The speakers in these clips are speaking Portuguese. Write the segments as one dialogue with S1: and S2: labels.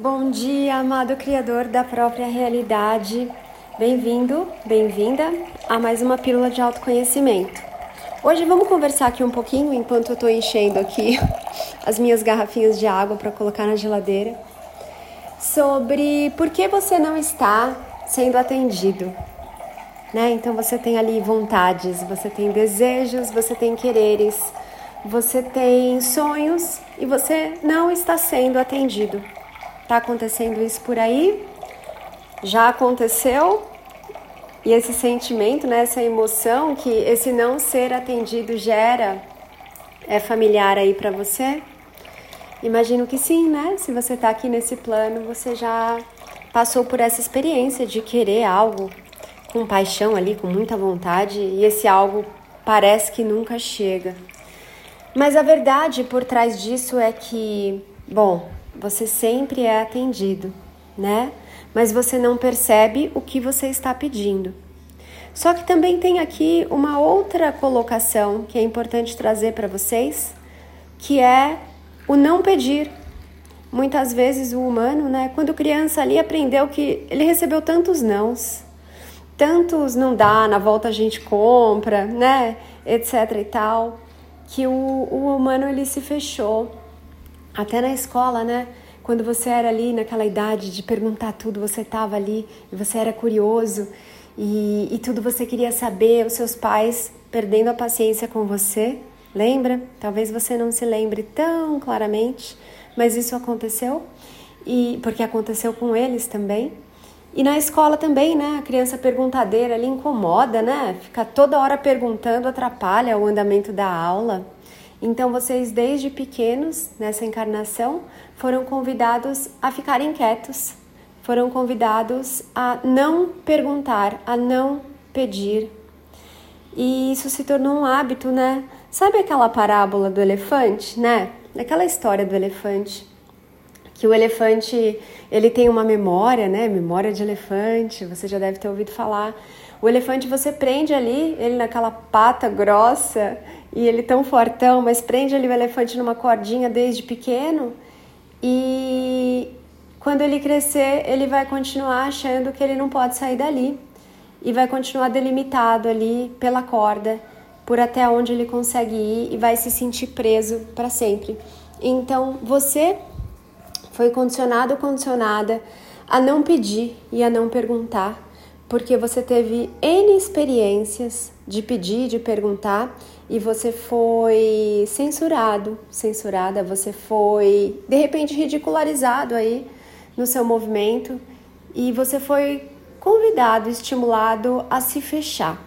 S1: Bom dia, amado Criador da própria realidade. Bem-vindo, bem-vinda a mais uma pílula de autoconhecimento. Hoje vamos conversar aqui um pouquinho enquanto eu estou enchendo aqui as minhas garrafinhas de água para colocar na geladeira sobre por que você não está sendo atendido. Né? Então você tem ali vontades, você tem desejos, você tem quereres, você tem sonhos e você não está sendo atendido. Está acontecendo isso por aí? Já aconteceu? E esse sentimento, né, essa emoção que esse não ser atendido gera é familiar aí para você? Imagino que sim, né? Se você está aqui nesse plano, você já passou por essa experiência de querer algo com paixão ali, com muita vontade, e esse algo parece que nunca chega. Mas a verdade por trás disso é que, bom, você sempre é atendido, né? Mas você não percebe o que você está pedindo. Só que também tem aqui uma outra colocação que é importante trazer para vocês, que é o não pedir. Muitas vezes o humano, né, quando criança ali aprendeu que ele recebeu tantos nãos, tantos não dá, na volta a gente compra, né, etc e tal, que o, o humano ele se fechou até na escola, né? Quando você era ali naquela idade de perguntar tudo, você estava ali e você era curioso e, e tudo você queria saber, os seus pais perdendo a paciência com você, lembra? Talvez você não se lembre tão claramente, mas isso aconteceu e porque aconteceu com eles também. E na escola também, né? A criança perguntadeira ali incomoda, né? Ficar toda hora perguntando atrapalha o andamento da aula. Então, vocês, desde pequenos, nessa encarnação, foram convidados a ficarem quietos, foram convidados a não perguntar, a não pedir. E isso se tornou um hábito, né? Sabe aquela parábola do elefante, né? Aquela história do elefante, que o elefante ele tem uma memória, né? Memória de elefante, você já deve ter ouvido falar. O elefante você prende ali, ele naquela pata grossa e ele tão fortão, mas prende ali o elefante numa cordinha desde pequeno e quando ele crescer, ele vai continuar achando que ele não pode sair dali e vai continuar delimitado ali pela corda por até onde ele consegue ir e vai se sentir preso para sempre. Então, você foi condicionado ou condicionada a não pedir e a não perguntar, porque você teve N experiências de pedir, de perguntar e você foi censurado, censurada, você foi de repente ridicularizado aí no seu movimento e você foi convidado, estimulado a se fechar.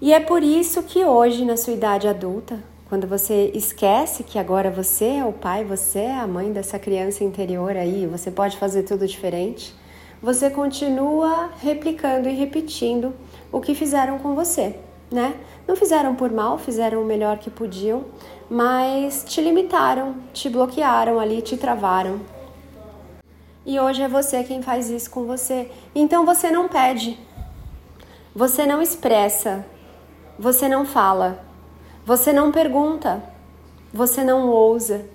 S1: E é por isso que hoje, na sua idade adulta, quando você esquece que agora você é o pai, você é a mãe dessa criança interior aí, você pode fazer tudo diferente, você continua replicando e repetindo o que fizeram com você né? Não fizeram por mal, fizeram o melhor que podiam, mas te limitaram, te bloquearam ali, te travaram. E hoje é você quem faz isso com você. Então você não pede, você não expressa, você não fala, você não pergunta, você não ousa.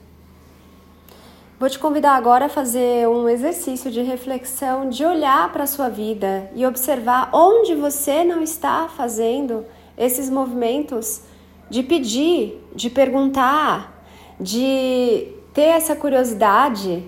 S1: Vou te convidar agora a fazer um exercício de reflexão, de olhar para a sua vida e observar onde você não está fazendo esses movimentos de pedir, de perguntar, de ter essa curiosidade,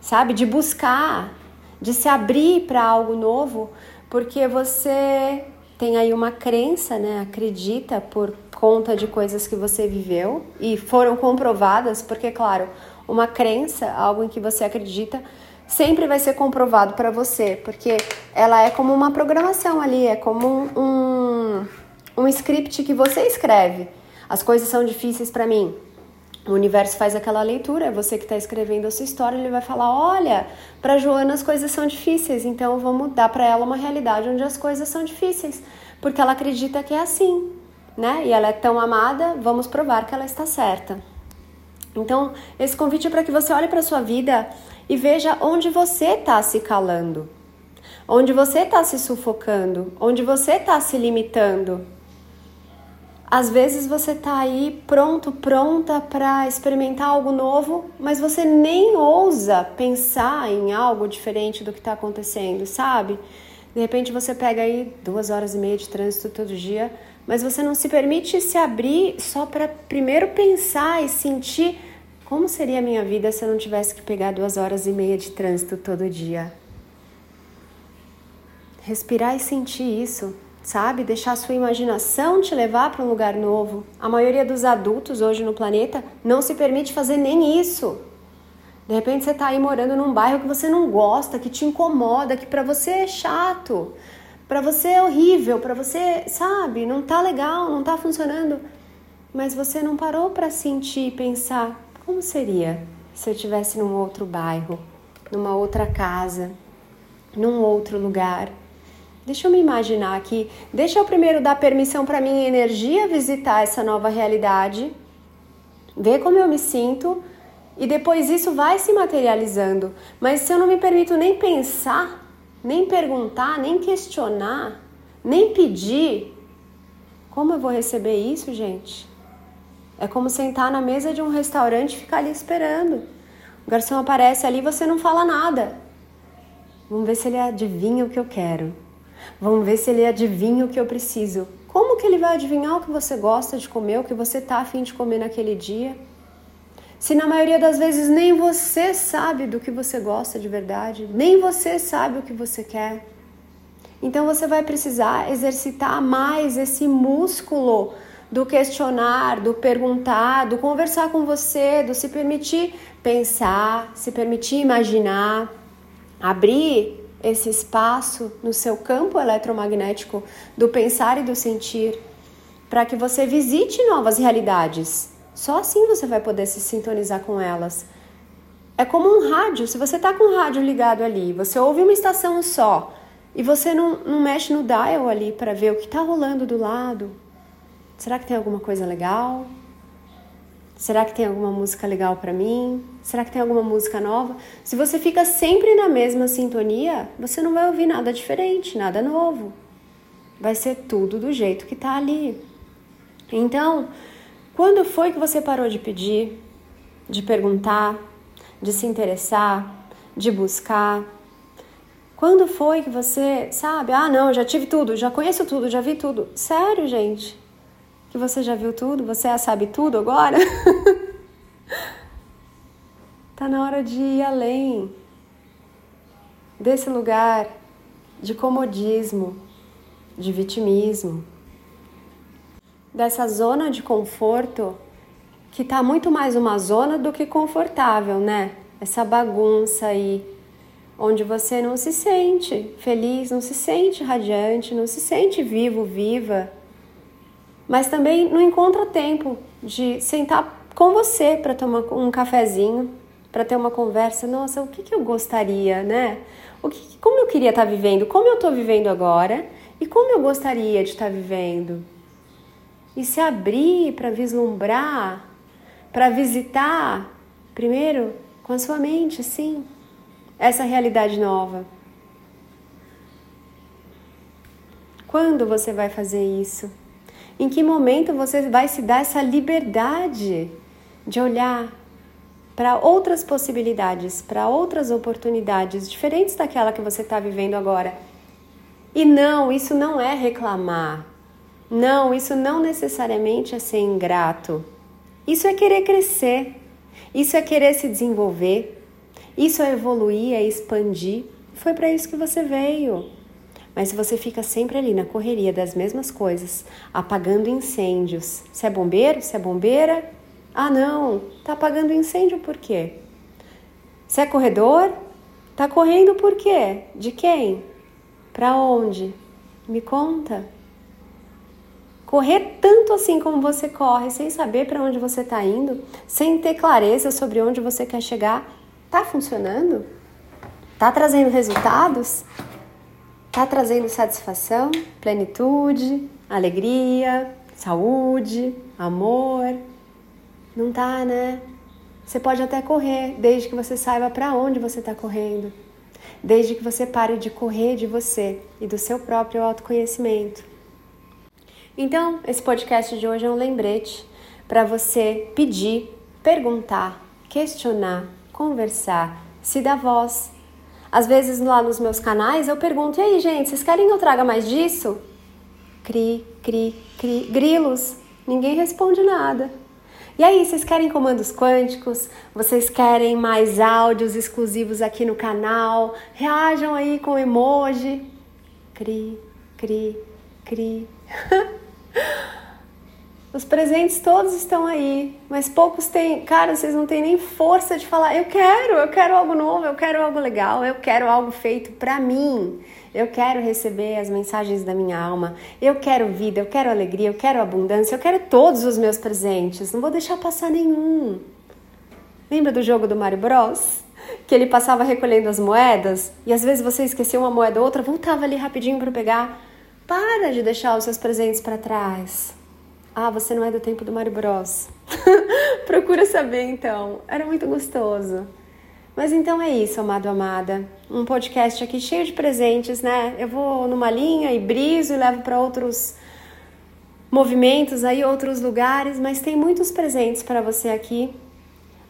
S1: sabe? De buscar, de se abrir para algo novo, porque você tem aí uma crença, né? Acredita por conta de coisas que você viveu e foram comprovadas, porque, claro, uma crença, algo em que você acredita, sempre vai ser comprovado para você, porque ela é como uma programação ali, é como um, um um script que você escreve. As coisas são difíceis para mim. O universo faz aquela leitura, é você que está escrevendo a sua história, ele vai falar: olha, para Joana as coisas são difíceis, então vamos dar para ela uma realidade onde as coisas são difíceis, porque ela acredita que é assim, né? E ela é tão amada, vamos provar que ela está certa. Então, esse convite é para que você olhe para sua vida e veja onde você está se calando, onde você está se sufocando, onde você está se limitando Às vezes você tá aí pronto, pronta para experimentar algo novo, mas você nem ousa pensar em algo diferente do que está acontecendo, sabe? De repente você pega aí duas horas e meia de trânsito todo dia, mas você não se permite se abrir só para primeiro pensar e sentir como seria a minha vida se eu não tivesse que pegar duas horas e meia de trânsito todo dia. Respirar e sentir isso, sabe? Deixar a sua imaginação te levar para um lugar novo. A maioria dos adultos hoje no planeta não se permite fazer nem isso. De repente você está aí morando num bairro que você não gosta, que te incomoda, que para você é chato, para você é horrível, para você, sabe, não tá legal, não tá funcionando. Mas você não parou para sentir e pensar como seria se eu estivesse num outro bairro, numa outra casa, num outro lugar Deixa eu me imaginar aqui. Deixa eu primeiro dar permissão para minha energia visitar essa nova realidade, ver como eu me sinto e depois isso vai se materializando. Mas se eu não me permito nem pensar, nem perguntar, nem questionar, nem pedir, como eu vou receber isso, gente? É como sentar na mesa de um restaurante e ficar ali esperando. O garçom aparece ali e você não fala nada. Vamos ver se ele adivinha o que eu quero. Vamos ver se ele adivinha o que eu preciso. Como que ele vai adivinhar o que você gosta de comer, o que você tá afim de comer naquele dia? Se na maioria das vezes nem você sabe do que você gosta de verdade, nem você sabe o que você quer. Então você vai precisar exercitar mais esse músculo do questionar, do perguntar, do conversar com você, do se permitir pensar, se permitir imaginar, abrir esse espaço no seu campo eletromagnético do pensar e do sentir, para que você visite novas realidades. Só assim você vai poder se sintonizar com elas. É como um rádio, se você está com o rádio ligado ali, você ouve uma estação só e você não, não mexe no dial ali para ver o que está rolando do lado. Será que tem alguma coisa legal? Será que tem alguma música legal para mim? Será que tem alguma música nova? Se você fica sempre na mesma sintonia, você não vai ouvir nada diferente, nada novo. Vai ser tudo do jeito que tá ali. Então, quando foi que você parou de pedir, de perguntar, de se interessar, de buscar? Quando foi que você, sabe, ah, não, já tive tudo, já conheço tudo, já vi tudo. Sério, gente? Que você já viu tudo, você já sabe tudo agora? tá na hora de ir além desse lugar de comodismo, de vitimismo, dessa zona de conforto que tá muito mais uma zona do que confortável, né? Essa bagunça aí, onde você não se sente feliz, não se sente radiante, não se sente vivo, viva mas também não encontra tempo de sentar com você para tomar um cafezinho, para ter uma conversa. Nossa, o que, que eu gostaria, né? O que, como eu queria estar tá vivendo, como eu estou vivendo agora e como eu gostaria de estar tá vivendo. E se abrir para vislumbrar, para visitar, primeiro com a sua mente, sim, essa realidade nova. Quando você vai fazer isso? Em que momento você vai se dar essa liberdade de olhar para outras possibilidades, para outras oportunidades diferentes daquela que você está vivendo agora? E não, isso não é reclamar. Não, isso não necessariamente é ser ingrato. Isso é querer crescer. Isso é querer se desenvolver. Isso é evoluir, é expandir. Foi para isso que você veio. Mas se você fica sempre ali na correria das mesmas coisas, apagando incêndios, se é bombeiro, se é bombeira, ah não, tá apagando incêndio por quê? Se é corredor, tá correndo por quê? De quem? Para onde? Me conta. Correr tanto assim como você corre, sem saber para onde você está indo, sem ter clareza sobre onde você quer chegar, tá funcionando? Tá trazendo resultados? Tá trazendo satisfação, plenitude, alegria, saúde, amor? Não tá, né? Você pode até correr, desde que você saiba para onde você está correndo. Desde que você pare de correr de você e do seu próprio autoconhecimento. Então, esse podcast de hoje é um lembrete para você pedir, perguntar, questionar, conversar, se dar voz. Às vezes lá nos meus canais eu pergunto: e aí, gente, vocês querem que eu traga mais disso? Cri, cri, cri, grilos. Ninguém responde nada. E aí, vocês querem comandos quânticos? Vocês querem mais áudios exclusivos aqui no canal? Reajam aí com emoji. Cri, cri, cri. Os presentes todos estão aí, mas poucos têm. Cara, vocês não têm nem força de falar: eu quero, eu quero algo novo, eu quero algo legal, eu quero algo feito para mim. Eu quero receber as mensagens da minha alma. Eu quero vida, eu quero alegria, eu quero abundância, eu quero todos os meus presentes. Não vou deixar passar nenhum. Lembra do jogo do Mario Bros? Que ele passava recolhendo as moedas e às vezes você esquecia uma moeda ou outra, voltava ali rapidinho para pegar. Para de deixar os seus presentes para trás. Ah, você não é do tempo do Mario Bros. Procura saber então. Era muito gostoso. Mas então é isso, amado amada. Um podcast aqui cheio de presentes, né? Eu vou numa linha e briso e levo para outros movimentos aí, outros lugares, mas tem muitos presentes para você aqui.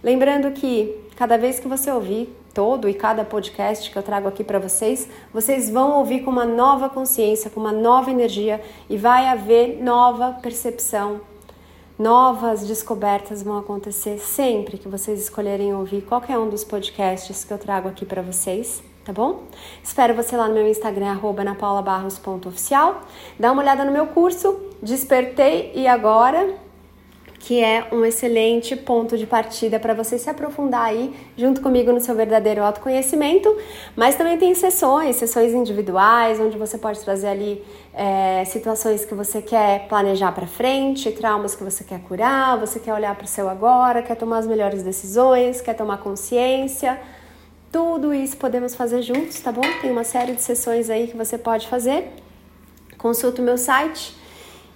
S1: Lembrando que cada vez que você ouvir todo e cada podcast que eu trago aqui para vocês, vocês vão ouvir com uma nova consciência, com uma nova energia e vai haver nova percepção, Novas descobertas vão acontecer sempre que vocês escolherem ouvir qualquer um dos podcasts que eu trago aqui para vocês, tá bom? Espero você lá no meu Instagram, napaulabarros.oficial. Dá uma olhada no meu curso, Despertei e Agora, que é um excelente ponto de partida para você se aprofundar aí junto comigo no seu verdadeiro autoconhecimento. Mas também tem sessões, sessões individuais, onde você pode trazer ali é, situações que você quer planejar para frente, traumas que você quer curar, você quer olhar para o seu agora, quer tomar as melhores decisões, quer tomar consciência. Tudo isso podemos fazer juntos, tá bom? Tem uma série de sessões aí que você pode fazer. Consulta o meu site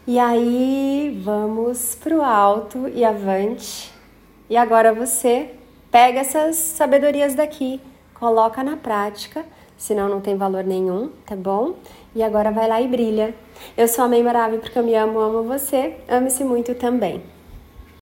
S1: e aí vamos pro alto e avante. E agora você pega essas sabedorias daqui, coloca na prática, senão não tem valor nenhum, tá bom? E agora vai lá e brilha. Eu sou a Mãe Maravilha porque eu me amo, amo você. Ame-se muito também.